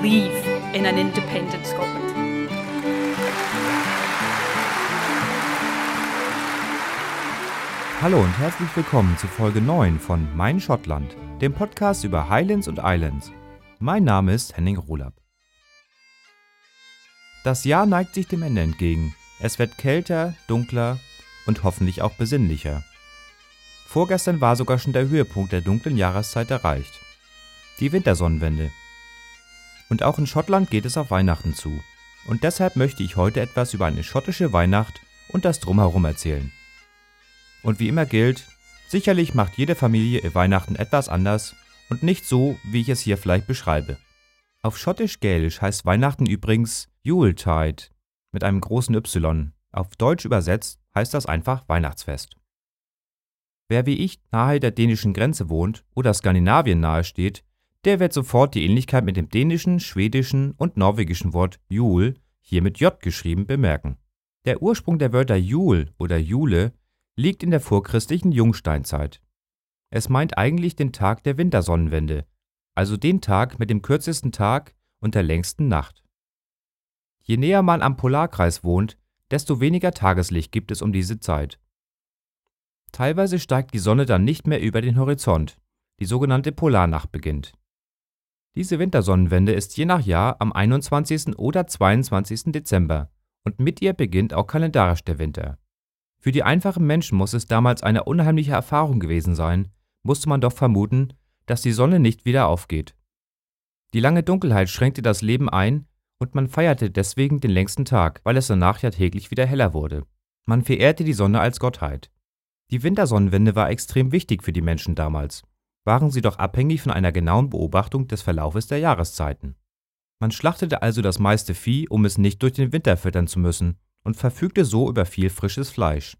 believe in an independent Scotland. Hallo und herzlich willkommen zu Folge 9 von Mein Schottland, dem Podcast über Highlands und Islands. Mein Name ist Henning Rohlab. Das Jahr neigt sich dem Ende entgegen. Es wird kälter, dunkler und hoffentlich auch besinnlicher. Vorgestern war sogar schon der Höhepunkt der dunklen Jahreszeit erreicht. Die Wintersonnenwende. Und auch in Schottland geht es auf Weihnachten zu. Und deshalb möchte ich heute etwas über eine schottische Weihnacht und das Drumherum erzählen. Und wie immer gilt, sicherlich macht jede Familie ihr Weihnachten etwas anders und nicht so, wie ich es hier vielleicht beschreibe. Auf schottisch-gälisch heißt Weihnachten übrigens Yuletide mit einem großen Y. Auf Deutsch übersetzt heißt das einfach Weihnachtsfest. Wer wie ich nahe der dänischen Grenze wohnt oder Skandinavien nahe steht, der wird sofort die Ähnlichkeit mit dem dänischen, schwedischen und norwegischen Wort Jul, hier mit J geschrieben, bemerken. Der Ursprung der Wörter Jul oder Jule liegt in der vorchristlichen Jungsteinzeit. Es meint eigentlich den Tag der Wintersonnenwende, also den Tag mit dem kürzesten Tag und der längsten Nacht. Je näher man am Polarkreis wohnt, desto weniger Tageslicht gibt es um diese Zeit. Teilweise steigt die Sonne dann nicht mehr über den Horizont, die sogenannte Polarnacht beginnt. Diese Wintersonnenwende ist je nach Jahr am 21. oder 22. Dezember und mit ihr beginnt auch kalendarisch der Winter. Für die einfachen Menschen muss es damals eine unheimliche Erfahrung gewesen sein, musste man doch vermuten, dass die Sonne nicht wieder aufgeht. Die lange Dunkelheit schränkte das Leben ein und man feierte deswegen den längsten Tag, weil es danach ja täglich wieder heller wurde. Man verehrte die Sonne als Gottheit. Die Wintersonnenwende war extrem wichtig für die Menschen damals, waren sie doch abhängig von einer genauen Beobachtung des Verlaufes der Jahreszeiten. Man schlachtete also das meiste Vieh, um es nicht durch den Winter füttern zu müssen, und verfügte so über viel frisches Fleisch.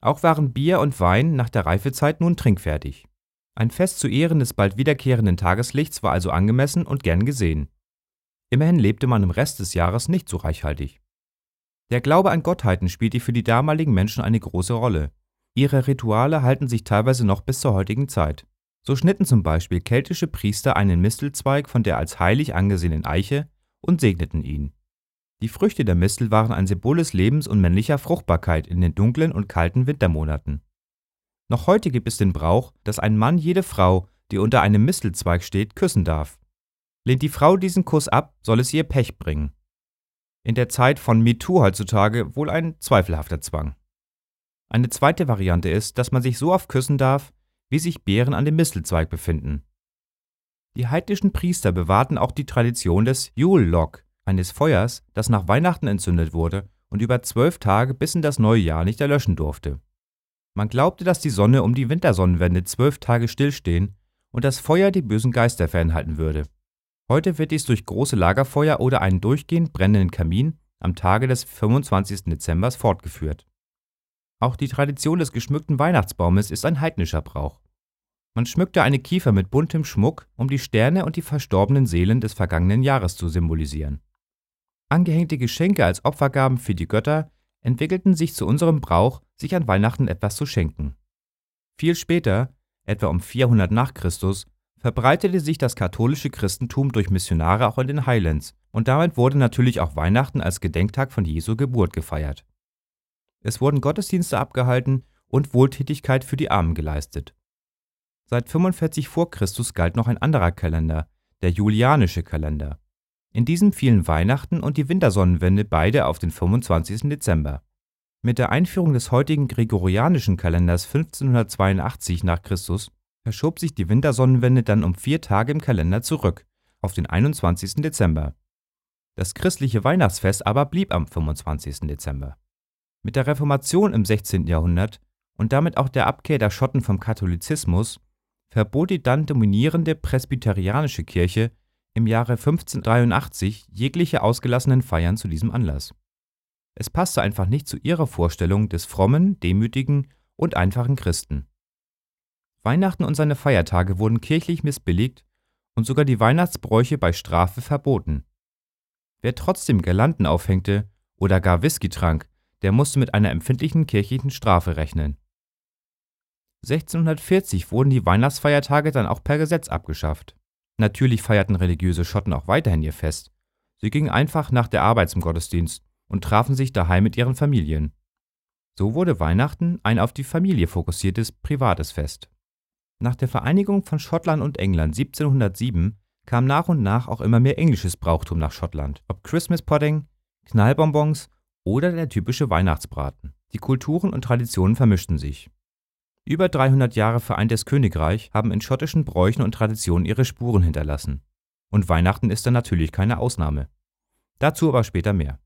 Auch waren Bier und Wein nach der Reifezeit nun trinkfertig. Ein Fest zu Ehren des bald wiederkehrenden Tageslichts war also angemessen und gern gesehen. Immerhin lebte man im Rest des Jahres nicht so reichhaltig. Der Glaube an Gottheiten spielte für die damaligen Menschen eine große Rolle. Ihre Rituale halten sich teilweise noch bis zur heutigen Zeit. So schnitten zum Beispiel keltische Priester einen Mistelzweig von der als heilig angesehenen Eiche und segneten ihn. Die Früchte der Mistel waren ein Symbol des Lebens und männlicher Fruchtbarkeit in den dunklen und kalten Wintermonaten. Noch heute gibt es den Brauch, dass ein Mann jede Frau, die unter einem Mistelzweig steht, küssen darf. Lehnt die Frau diesen Kuss ab, soll es ihr Pech bringen. In der Zeit von MeToo heutzutage wohl ein zweifelhafter Zwang. Eine zweite Variante ist, dass man sich so oft küssen darf, wie sich Beeren an dem Mistelzweig befinden. Die heidnischen Priester bewahrten auch die Tradition des Yule-Log, eines Feuers, das nach Weihnachten entzündet wurde und über zwölf Tage bis in das neue Jahr nicht erlöschen durfte. Man glaubte, dass die Sonne um die Wintersonnenwende zwölf Tage stillstehen und das Feuer die bösen Geister fernhalten würde. Heute wird dies durch große Lagerfeuer oder einen durchgehend brennenden Kamin am Tage des 25. Dezember fortgeführt. Auch die Tradition des geschmückten Weihnachtsbaumes ist ein heidnischer Brauch. Man schmückte eine Kiefer mit buntem Schmuck, um die Sterne und die verstorbenen Seelen des vergangenen Jahres zu symbolisieren. Angehängte Geschenke als Opfergaben für die Götter entwickelten sich zu unserem Brauch, sich an Weihnachten etwas zu schenken. Viel später, etwa um 400 nach Christus, verbreitete sich das katholische Christentum durch Missionare auch in den Highlands und damit wurde natürlich auch Weihnachten als Gedenktag von Jesu Geburt gefeiert. Es wurden Gottesdienste abgehalten und Wohltätigkeit für die Armen geleistet. Seit 45 vor Christus galt noch ein anderer Kalender, der julianische Kalender. In diesem fielen Weihnachten und die Wintersonnenwende beide auf den 25. Dezember. Mit der Einführung des heutigen gregorianischen Kalenders 1582 nach Christus verschob sich die Wintersonnenwende dann um vier Tage im Kalender zurück, auf den 21. Dezember. Das christliche Weihnachtsfest aber blieb am 25. Dezember. Mit der Reformation im 16. Jahrhundert und damit auch der Abkehr der Schotten vom Katholizismus verbot die dann dominierende presbyterianische Kirche im Jahre 1583 jegliche ausgelassenen Feiern zu diesem Anlass. Es passte einfach nicht zu ihrer Vorstellung des frommen, demütigen und einfachen Christen. Weihnachten und seine Feiertage wurden kirchlich missbilligt und sogar die Weihnachtsbräuche bei Strafe verboten. Wer trotzdem Girlanden aufhängte oder gar Whisky trank, der musste mit einer empfindlichen kirchlichen Strafe rechnen. 1640 wurden die Weihnachtsfeiertage dann auch per Gesetz abgeschafft. Natürlich feierten religiöse Schotten auch weiterhin ihr Fest. Sie gingen einfach nach der Arbeit zum Gottesdienst und trafen sich daheim mit ihren Familien. So wurde Weihnachten ein auf die Familie fokussiertes privates Fest. Nach der Vereinigung von Schottland und England 1707 kam nach und nach auch immer mehr englisches Brauchtum nach Schottland, ob Christmas Pudding, Knallbonbons oder der typische Weihnachtsbraten. Die Kulturen und Traditionen vermischten sich. Über 300 Jahre vereintes Königreich haben in schottischen Bräuchen und Traditionen ihre Spuren hinterlassen. Und Weihnachten ist dann natürlich keine Ausnahme. Dazu aber später mehr.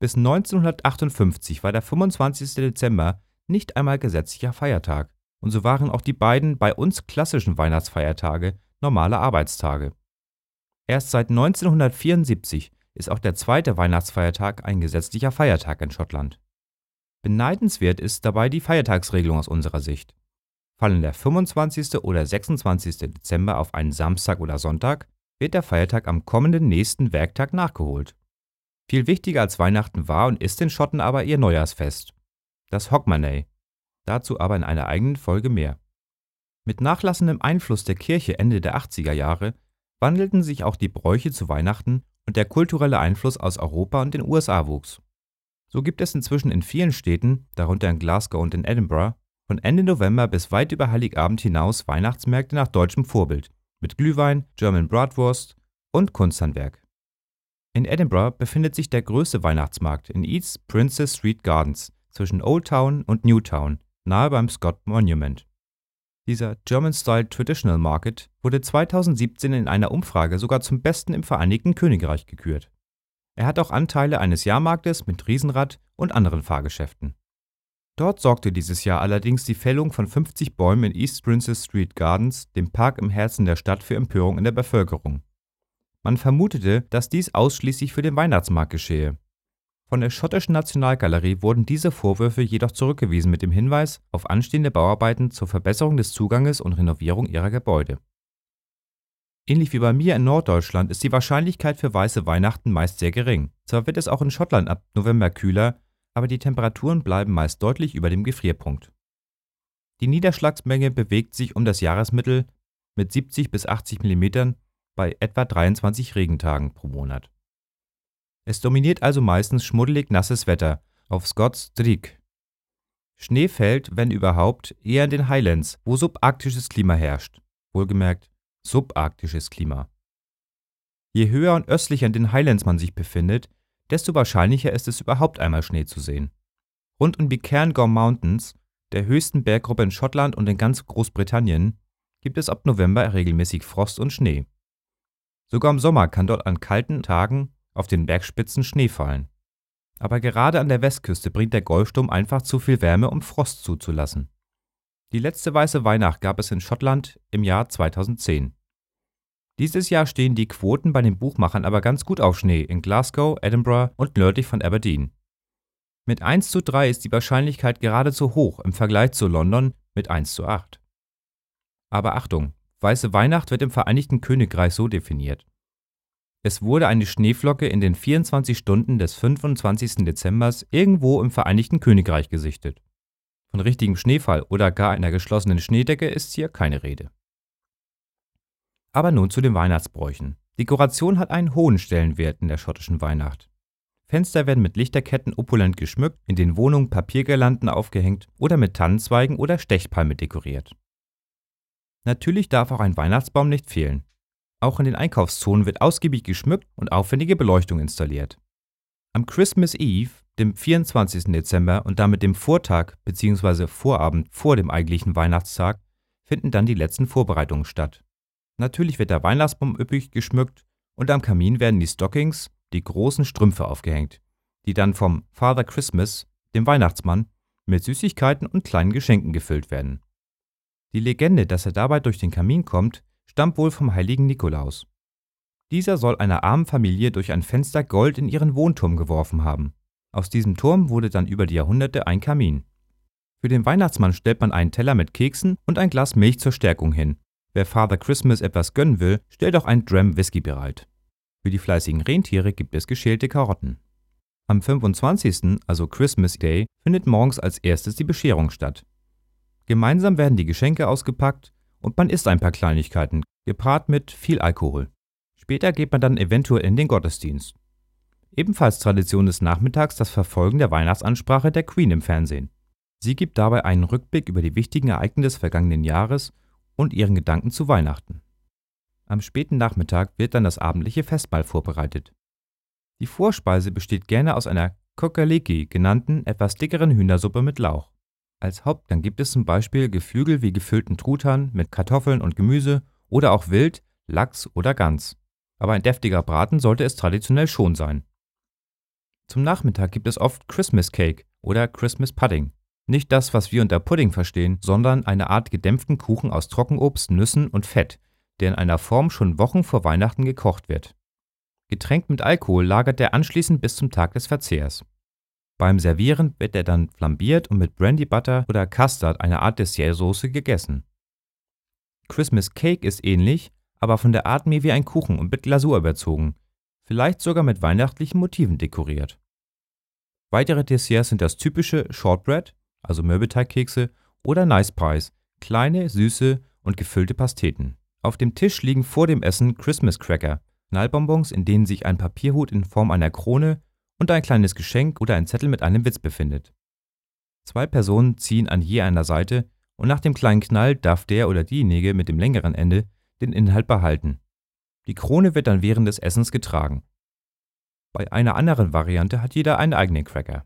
Bis 1958 war der 25. Dezember nicht einmal gesetzlicher Feiertag, und so waren auch die beiden bei uns klassischen Weihnachtsfeiertage normale Arbeitstage. Erst seit 1974 ist auch der zweite Weihnachtsfeiertag ein gesetzlicher Feiertag in Schottland. Beneidenswert ist dabei die Feiertagsregelung aus unserer Sicht. Fallen der 25. oder 26. Dezember auf einen Samstag oder Sonntag, wird der Feiertag am kommenden nächsten Werktag nachgeholt. Viel wichtiger als Weihnachten war und ist den Schotten aber ihr Neujahrsfest, das Hogmanay. Dazu aber in einer eigenen Folge mehr. Mit nachlassendem Einfluss der Kirche Ende der 80er Jahre wandelten sich auch die Bräuche zu Weihnachten und der kulturelle Einfluss aus Europa und den USA wuchs. So gibt es inzwischen in vielen Städten, darunter in Glasgow und in Edinburgh, von Ende November bis weit über Heiligabend hinaus Weihnachtsmärkte nach deutschem Vorbild mit Glühwein, German Bratwurst und Kunsthandwerk. In Edinburgh befindet sich der größte Weihnachtsmarkt in East Princess Street Gardens zwischen Old Town und New Town, nahe beim Scott Monument. Dieser German-Style Traditional Market wurde 2017 in einer Umfrage sogar zum besten im Vereinigten Königreich gekürt. Er hat auch Anteile eines Jahrmarktes mit Riesenrad und anderen Fahrgeschäften. Dort sorgte dieses Jahr allerdings die Fällung von 50 Bäumen in East Princess Street Gardens, dem Park im Herzen der Stadt, für Empörung in der Bevölkerung. Man vermutete, dass dies ausschließlich für den Weihnachtsmarkt geschehe. Von der schottischen Nationalgalerie wurden diese Vorwürfe jedoch zurückgewiesen mit dem Hinweis auf anstehende Bauarbeiten zur Verbesserung des Zuganges und Renovierung ihrer Gebäude. Ähnlich wie bei mir in Norddeutschland ist die Wahrscheinlichkeit für weiße Weihnachten meist sehr gering. Zwar wird es auch in Schottland ab November kühler, aber die Temperaturen bleiben meist deutlich über dem Gefrierpunkt. Die Niederschlagsmenge bewegt sich um das Jahresmittel mit 70 bis 80 mm bei etwa 23 Regentagen pro Monat. Es dominiert also meistens schmuddelig nasses Wetter auf Scots Strik. Schnee fällt, wenn überhaupt, eher in den Highlands, wo subarktisches Klima herrscht. Wohlgemerkt, subarktisches Klima. Je höher und östlicher in den Highlands man sich befindet, desto wahrscheinlicher ist es überhaupt einmal Schnee zu sehen. Rund um die Cairngorm Mountains, der höchsten Berggruppe in Schottland und in ganz Großbritannien, gibt es ab November regelmäßig Frost und Schnee. Sogar im Sommer kann dort an kalten Tagen auf den Bergspitzen Schnee fallen. Aber gerade an der Westküste bringt der Golfsturm einfach zu viel Wärme, um Frost zuzulassen. Die letzte weiße Weihnacht gab es in Schottland im Jahr 2010. Dieses Jahr stehen die Quoten bei den Buchmachern aber ganz gut auf Schnee in Glasgow, Edinburgh und nördlich von Aberdeen. Mit 1 zu 3 ist die Wahrscheinlichkeit geradezu hoch im Vergleich zu London mit 1 zu 8. Aber Achtung, weiße Weihnacht wird im Vereinigten Königreich so definiert. Es wurde eine Schneeflocke in den 24 Stunden des 25. Dezembers irgendwo im Vereinigten Königreich gesichtet. Von richtigem Schneefall oder gar einer geschlossenen Schneedecke ist hier keine Rede. Aber nun zu den Weihnachtsbräuchen. Dekoration hat einen hohen Stellenwert in der schottischen Weihnacht. Fenster werden mit Lichterketten opulent geschmückt, in den Wohnungen Papiergirlanden aufgehängt oder mit Tannenzweigen oder Stechpalme dekoriert. Natürlich darf auch ein Weihnachtsbaum nicht fehlen. Auch in den Einkaufszonen wird ausgiebig geschmückt und aufwendige Beleuchtung installiert. Am Christmas Eve, dem 24. Dezember und damit dem Vortag bzw. Vorabend vor dem eigentlichen Weihnachtstag, finden dann die letzten Vorbereitungen statt. Natürlich wird der Weihnachtsbaum üppig geschmückt und am Kamin werden die Stockings, die großen Strümpfe aufgehängt, die dann vom Father Christmas, dem Weihnachtsmann, mit Süßigkeiten und kleinen Geschenken gefüllt werden. Die Legende, dass er dabei durch den Kamin kommt, stammt wohl vom heiligen Nikolaus. Dieser soll einer armen Familie durch ein Fenster Gold in ihren Wohnturm geworfen haben. Aus diesem Turm wurde dann über die Jahrhunderte ein Kamin. Für den Weihnachtsmann stellt man einen Teller mit Keksen und ein Glas Milch zur Stärkung hin. Wer Father Christmas etwas gönnen will, stellt auch ein Dram Whisky bereit. Für die fleißigen Rentiere gibt es geschälte Karotten. Am 25., also Christmas Day, findet morgens als erstes die Bescherung statt. Gemeinsam werden die Geschenke ausgepackt und man isst ein paar Kleinigkeiten, gepaart mit viel Alkohol. Später geht man dann eventuell in den Gottesdienst. Ebenfalls Tradition des Nachmittags das Verfolgen der Weihnachtsansprache der Queen im Fernsehen. Sie gibt dabei einen Rückblick über die wichtigen Ereignisse des vergangenen Jahres und ihren Gedanken zu Weihnachten. Am späten Nachmittag wird dann das abendliche Festmahl vorbereitet. Die Vorspeise besteht gerne aus einer Kokaliki genannten, etwas dickeren Hühnersuppe mit Lauch. Als Hauptgang gibt es zum Beispiel Geflügel wie gefüllten Truthahn mit Kartoffeln und Gemüse oder auch Wild, Lachs oder Gans. Aber ein deftiger Braten sollte es traditionell schon sein. Zum Nachmittag gibt es oft Christmas Cake oder Christmas Pudding. Nicht das, was wir unter Pudding verstehen, sondern eine Art gedämpften Kuchen aus Trockenobst, Nüssen und Fett, der in einer Form schon Wochen vor Weihnachten gekocht wird. Getränkt mit Alkohol lagert er anschließend bis zum Tag des Verzehrs. Beim Servieren wird er dann flambiert und mit Brandy Butter oder Custard, einer Art Dessertsoße, gegessen. Christmas Cake ist ähnlich, aber von der Art mehr wie ein Kuchen und mit Glasur überzogen, vielleicht sogar mit weihnachtlichen Motiven dekoriert. Weitere Desserts sind das typische Shortbread, also Mürbeteigkekse, oder Nice Pies, kleine, süße und gefüllte Pasteten. Auf dem Tisch liegen vor dem Essen Christmas Cracker, Knallbonbons, in denen sich ein Papierhut in Form einer Krone und ein kleines Geschenk oder ein Zettel mit einem Witz befindet. Zwei Personen ziehen an je einer Seite und nach dem kleinen Knall darf der oder diejenige mit dem längeren Ende den Inhalt behalten. Die Krone wird dann während des Essens getragen. Bei einer anderen Variante hat jeder einen eigenen Cracker.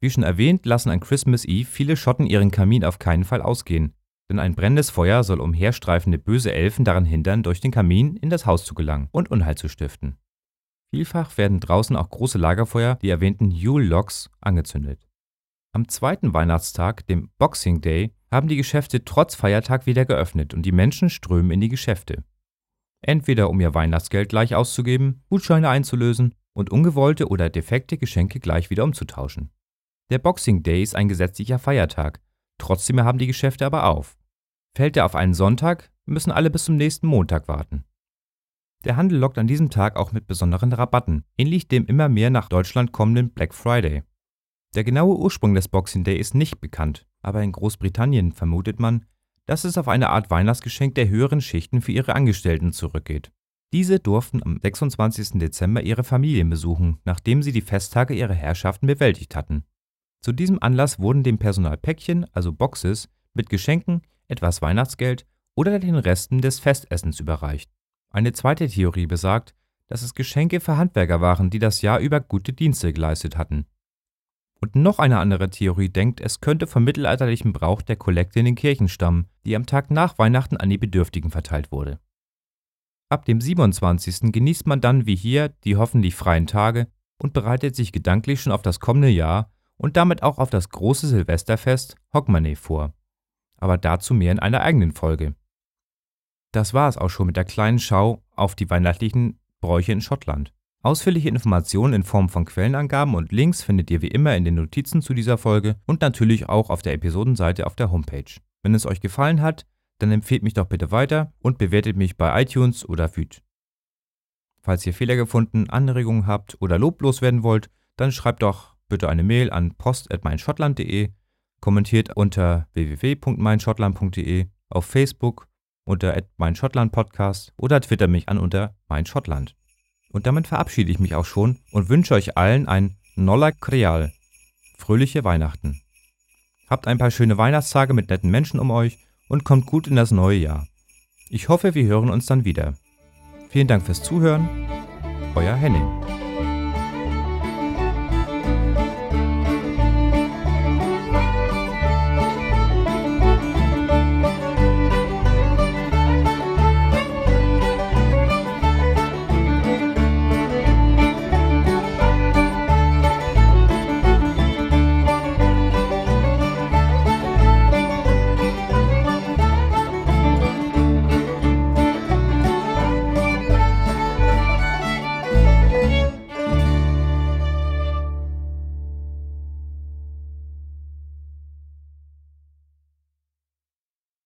Wie schon erwähnt, lassen an Christmas Eve viele Schotten ihren Kamin auf keinen Fall ausgehen, denn ein brennendes Feuer soll umherstreifende böse Elfen daran hindern, durch den Kamin in das Haus zu gelangen und Unheil zu stiften. Vielfach werden draußen auch große Lagerfeuer, die erwähnten Yule Logs, angezündet. Am zweiten Weihnachtstag, dem Boxing Day, haben die Geschäfte trotz Feiertag wieder geöffnet und die Menschen strömen in die Geschäfte. Entweder um ihr Weihnachtsgeld gleich auszugeben, Gutscheine einzulösen und ungewollte oder defekte Geschenke gleich wieder umzutauschen. Der Boxing Day ist ein gesetzlicher Feiertag, trotzdem haben die Geschäfte aber auf. Fällt er auf einen Sonntag, müssen alle bis zum nächsten Montag warten. Der Handel lockt an diesem Tag auch mit besonderen Rabatten, ähnlich dem immer mehr nach Deutschland kommenden Black Friday. Der genaue Ursprung des Boxing Day ist nicht bekannt, aber in Großbritannien vermutet man, dass es auf eine Art Weihnachtsgeschenk der höheren Schichten für ihre Angestellten zurückgeht. Diese durften am 26. Dezember ihre Familien besuchen, nachdem sie die Festtage ihrer Herrschaften bewältigt hatten. Zu diesem Anlass wurden dem Personal Päckchen, also Boxes, mit Geschenken, etwas Weihnachtsgeld oder den Resten des Festessens überreicht. Eine zweite Theorie besagt, dass es Geschenke für Handwerker waren, die das Jahr über gute Dienste geleistet hatten. Und noch eine andere Theorie denkt, es könnte vom mittelalterlichen Brauch der Kollekte in den Kirchen stammen, die am Tag nach Weihnachten an die Bedürftigen verteilt wurde. Ab dem 27. genießt man dann wie hier die hoffentlich freien Tage und bereitet sich gedanklich schon auf das kommende Jahr und damit auch auf das große Silvesterfest Hogmanay vor. Aber dazu mehr in einer eigenen Folge. Das war es auch schon mit der kleinen Schau auf die weihnachtlichen Bräuche in Schottland. Ausführliche Informationen in Form von Quellenangaben und Links findet ihr wie immer in den Notizen zu dieser Folge und natürlich auch auf der Episodenseite auf der Homepage. Wenn es euch gefallen hat, dann empfehlt mich doch bitte weiter und bewertet mich bei iTunes oder Vüt. Falls ihr Fehler gefunden, Anregungen habt oder loblos werden wollt, dann schreibt doch bitte eine Mail an post.meinschottland.de, kommentiert unter www.meinschottland.de, auf Facebook unter @meinschottlandpodcast oder twitter mich an unter meinschottland. Und damit verabschiede ich mich auch schon und wünsche euch allen ein Nolla Creal. Fröhliche Weihnachten. Habt ein paar schöne Weihnachtstage mit netten Menschen um euch und kommt gut in das neue Jahr. Ich hoffe, wir hören uns dann wieder. Vielen Dank fürs Zuhören. Euer Henning.